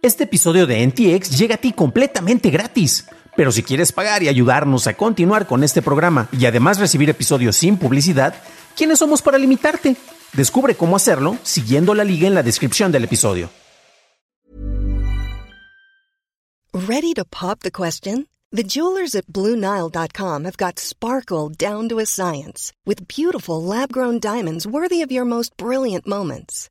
Este episodio de NTX llega a ti completamente gratis. Pero si quieres pagar y ayudarnos a continuar con este programa y además recibir episodios sin publicidad, ¿quiénes somos para limitarte? Descubre cómo hacerlo siguiendo la liga en la descripción del episodio. Ready to pop the question? The jewelers at BlueNile.com have got sparkle down to a science with beautiful lab-grown diamonds worthy of your most brilliant moments.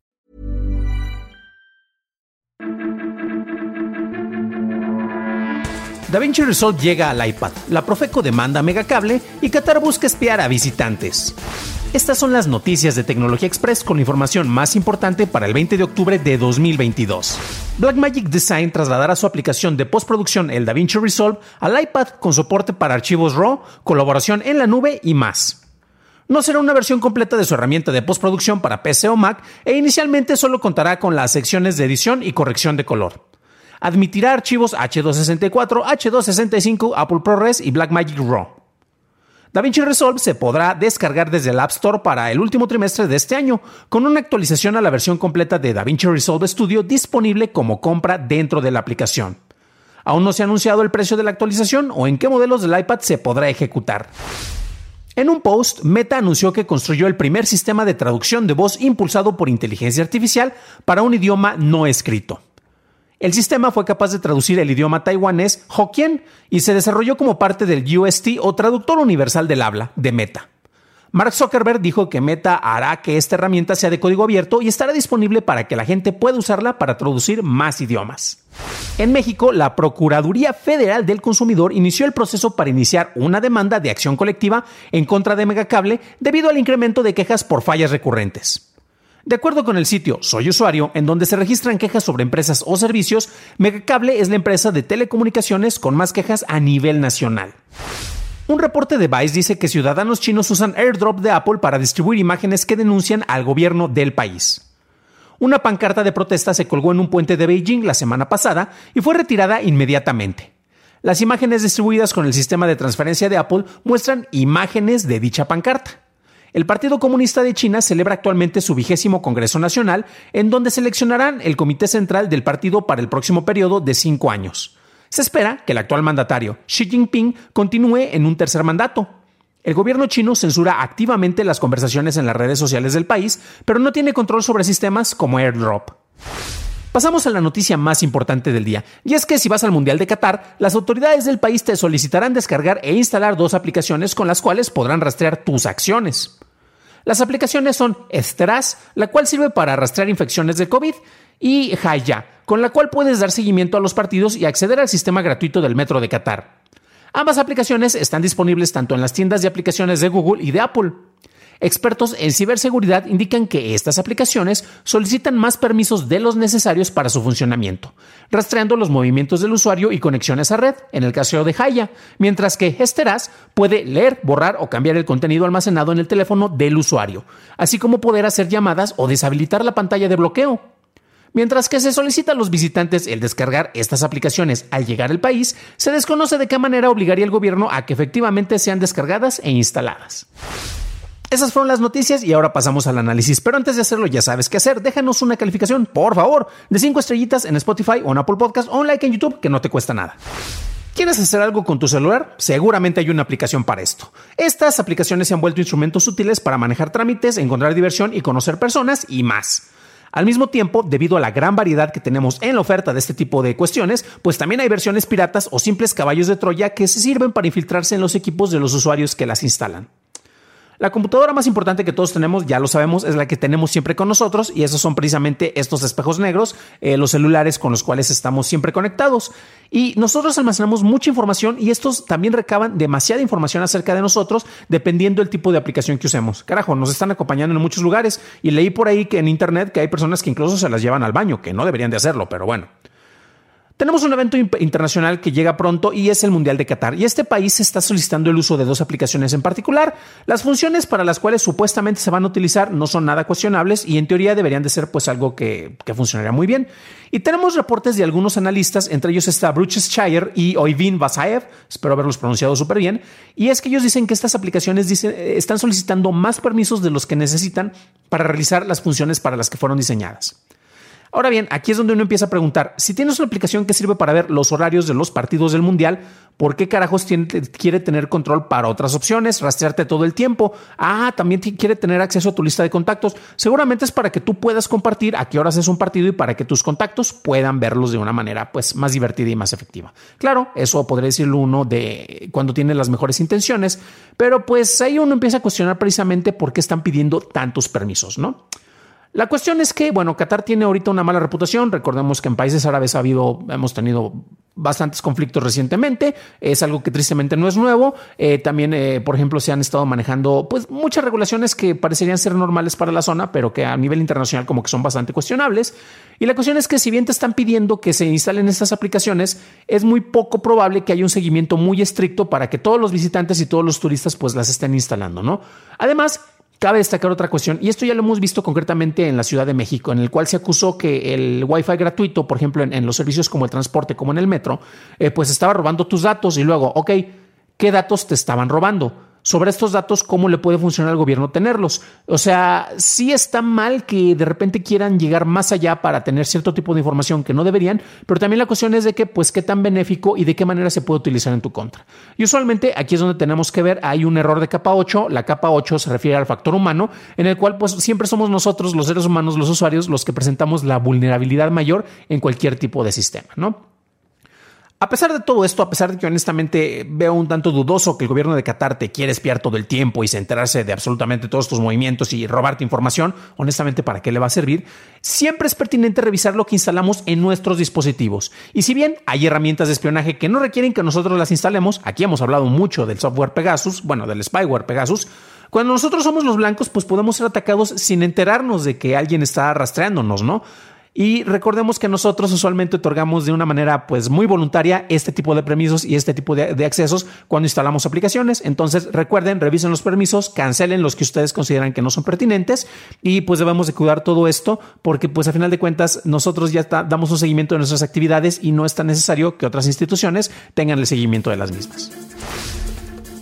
DaVinci Resolve llega al iPad, la Profeco demanda Megacable y Qatar busca espiar a visitantes. Estas son las noticias de Tecnología Express con la información más importante para el 20 de octubre de 2022. Blackmagic Design trasladará su aplicación de postproducción, el DaVinci Resolve, al iPad con soporte para archivos RAW, colaboración en la nube y más. No será una versión completa de su herramienta de postproducción para PC o Mac e inicialmente solo contará con las secciones de edición y corrección de color admitirá archivos H264, H265, Apple ProRes y Blackmagic Raw. DaVinci Resolve se podrá descargar desde el App Store para el último trimestre de este año, con una actualización a la versión completa de DaVinci Resolve Studio disponible como compra dentro de la aplicación. Aún no se ha anunciado el precio de la actualización o en qué modelos del iPad se podrá ejecutar. En un post, Meta anunció que construyó el primer sistema de traducción de voz impulsado por inteligencia artificial para un idioma no escrito. El sistema fue capaz de traducir el idioma taiwanés Hokkien y se desarrolló como parte del UST o Traductor Universal del Habla de Meta. Mark Zuckerberg dijo que Meta hará que esta herramienta sea de código abierto y estará disponible para que la gente pueda usarla para traducir más idiomas. En México, la Procuraduría Federal del Consumidor inició el proceso para iniciar una demanda de acción colectiva en contra de Megacable debido al incremento de quejas por fallas recurrentes. De acuerdo con el sitio Soy Usuario, en donde se registran quejas sobre empresas o servicios, Megacable es la empresa de telecomunicaciones con más quejas a nivel nacional. Un reporte de Vice dice que ciudadanos chinos usan airdrop de Apple para distribuir imágenes que denuncian al gobierno del país. Una pancarta de protesta se colgó en un puente de Beijing la semana pasada y fue retirada inmediatamente. Las imágenes distribuidas con el sistema de transferencia de Apple muestran imágenes de dicha pancarta. El Partido Comunista de China celebra actualmente su vigésimo Congreso Nacional, en donde seleccionarán el Comité Central del partido para el próximo periodo de cinco años. Se espera que el actual mandatario, Xi Jinping, continúe en un tercer mandato. El gobierno chino censura activamente las conversaciones en las redes sociales del país, pero no tiene control sobre sistemas como AirDrop. Pasamos a la noticia más importante del día, y es que si vas al Mundial de Qatar, las autoridades del país te solicitarán descargar e instalar dos aplicaciones con las cuales podrán rastrear tus acciones. Las aplicaciones son Estras, la cual sirve para rastrear infecciones de COVID, y Haya, con la cual puedes dar seguimiento a los partidos y acceder al sistema gratuito del Metro de Qatar. Ambas aplicaciones están disponibles tanto en las tiendas de aplicaciones de Google y de Apple. Expertos en ciberseguridad indican que estas aplicaciones solicitan más permisos de los necesarios para su funcionamiento, rastreando los movimientos del usuario y conexiones a red, en el caso de Haya, mientras que Esteras puede leer, borrar o cambiar el contenido almacenado en el teléfono del usuario, así como poder hacer llamadas o deshabilitar la pantalla de bloqueo. Mientras que se solicita a los visitantes el descargar estas aplicaciones al llegar al país, se desconoce de qué manera obligaría el gobierno a que efectivamente sean descargadas e instaladas. Esas fueron las noticias y ahora pasamos al análisis. Pero antes de hacerlo, ya sabes qué hacer. Déjanos una calificación, por favor, de 5 estrellitas en Spotify o en Apple Podcast o un like en YouTube que no te cuesta nada. ¿Quieres hacer algo con tu celular? Seguramente hay una aplicación para esto. Estas aplicaciones se han vuelto instrumentos útiles para manejar trámites, encontrar diversión y conocer personas y más. Al mismo tiempo, debido a la gran variedad que tenemos en la oferta de este tipo de cuestiones, pues también hay versiones piratas o simples caballos de Troya que se sirven para infiltrarse en los equipos de los usuarios que las instalan. La computadora más importante que todos tenemos, ya lo sabemos, es la que tenemos siempre con nosotros y esos son precisamente estos espejos negros, eh, los celulares con los cuales estamos siempre conectados. Y nosotros almacenamos mucha información y estos también recaban demasiada información acerca de nosotros dependiendo del tipo de aplicación que usemos. Carajo, nos están acompañando en muchos lugares y leí por ahí que en internet que hay personas que incluso se las llevan al baño, que no deberían de hacerlo, pero bueno. Tenemos un evento internacional que llega pronto y es el Mundial de Qatar. Y este país está solicitando el uso de dos aplicaciones en particular. Las funciones para las cuales supuestamente se van a utilizar no son nada cuestionables y en teoría deberían de ser pues algo que, funcionaría muy bien. Y tenemos reportes de algunos analistas, entre ellos está Bruce Shire y Oyvin Vasaev, espero haberlos pronunciado súper bien, y es que ellos dicen que estas aplicaciones están solicitando más permisos de los que necesitan para realizar las funciones para las que fueron diseñadas. Ahora bien, aquí es donde uno empieza a preguntar, si tienes una aplicación que sirve para ver los horarios de los partidos del Mundial, ¿por qué carajos quiere tener control para otras opciones, rastrearte todo el tiempo? Ah, también quiere tener acceso a tu lista de contactos. Seguramente es para que tú puedas compartir a qué horas es un partido y para que tus contactos puedan verlos de una manera pues más divertida y más efectiva. Claro, eso podría decirlo uno de cuando tiene las mejores intenciones, pero pues ahí uno empieza a cuestionar precisamente por qué están pidiendo tantos permisos, ¿no? La cuestión es que, bueno, Qatar tiene ahorita una mala reputación. Recordemos que en países árabes ha habido, hemos tenido bastantes conflictos recientemente. Es algo que tristemente no es nuevo. Eh, también, eh, por ejemplo, se han estado manejando pues muchas regulaciones que parecerían ser normales para la zona, pero que a nivel internacional como que son bastante cuestionables. Y la cuestión es que si bien te están pidiendo que se instalen estas aplicaciones, es muy poco probable que haya un seguimiento muy estricto para que todos los visitantes y todos los turistas pues las estén instalando, ¿no? Además, Cabe destacar otra cuestión, y esto ya lo hemos visto concretamente en la Ciudad de México, en el cual se acusó que el Wi-Fi gratuito, por ejemplo, en, los servicios como el transporte, como en el metro, eh, pues estaba robando tus datos y luego, ok, ¿qué datos te estaban robando? Sobre estos datos, cómo le puede funcionar al gobierno tenerlos. O sea, sí está mal que de repente quieran llegar más allá para tener cierto tipo de información que no deberían, pero también la cuestión es de que, pues, qué tan benéfico y de qué manera se puede utilizar en tu contra. Y usualmente aquí es donde tenemos que ver, hay un error de capa 8, la capa 8 se refiere al factor humano, en el cual, pues, siempre somos nosotros, los seres humanos, los usuarios, los que presentamos la vulnerabilidad mayor en cualquier tipo de sistema, ¿no? A pesar de todo esto, a pesar de que honestamente veo un tanto dudoso que el gobierno de Qatar te quiere espiar todo el tiempo y se enterarse de absolutamente todos tus movimientos y robarte información, honestamente, ¿para qué le va a servir? Siempre es pertinente revisar lo que instalamos en nuestros dispositivos. Y si bien hay herramientas de espionaje que no requieren que nosotros las instalemos, aquí hemos hablado mucho del software Pegasus, bueno, del spyware Pegasus, cuando nosotros somos los blancos, pues podemos ser atacados sin enterarnos de que alguien está rastreándonos, ¿no? Y recordemos que nosotros usualmente otorgamos de una manera pues muy voluntaria este tipo de permisos y este tipo de, accesos cuando instalamos aplicaciones. Entonces recuerden, revisen los permisos, cancelen los que ustedes consideran que no son pertinentes y pues debemos de cuidar todo esto porque pues a final de cuentas nosotros ya damos un seguimiento de nuestras actividades y no es tan necesario que otras instituciones tengan el seguimiento de las mismas.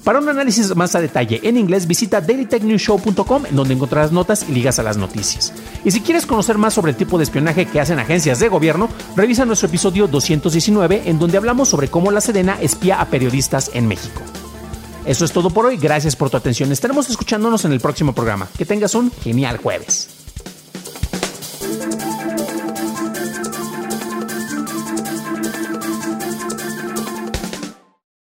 Para un análisis más a detalle en inglés, visita dailytechnewshow.com en donde encontrarás notas y ligas a las noticias. Y si quieres conocer más sobre el tipo de espionaje que hacen agencias de gobierno, revisa nuestro episodio 219 en donde hablamos sobre cómo la Sedena espía a periodistas en México. Eso es todo por hoy, gracias por tu atención. Estaremos escuchándonos en el próximo programa. Que tengas un genial jueves.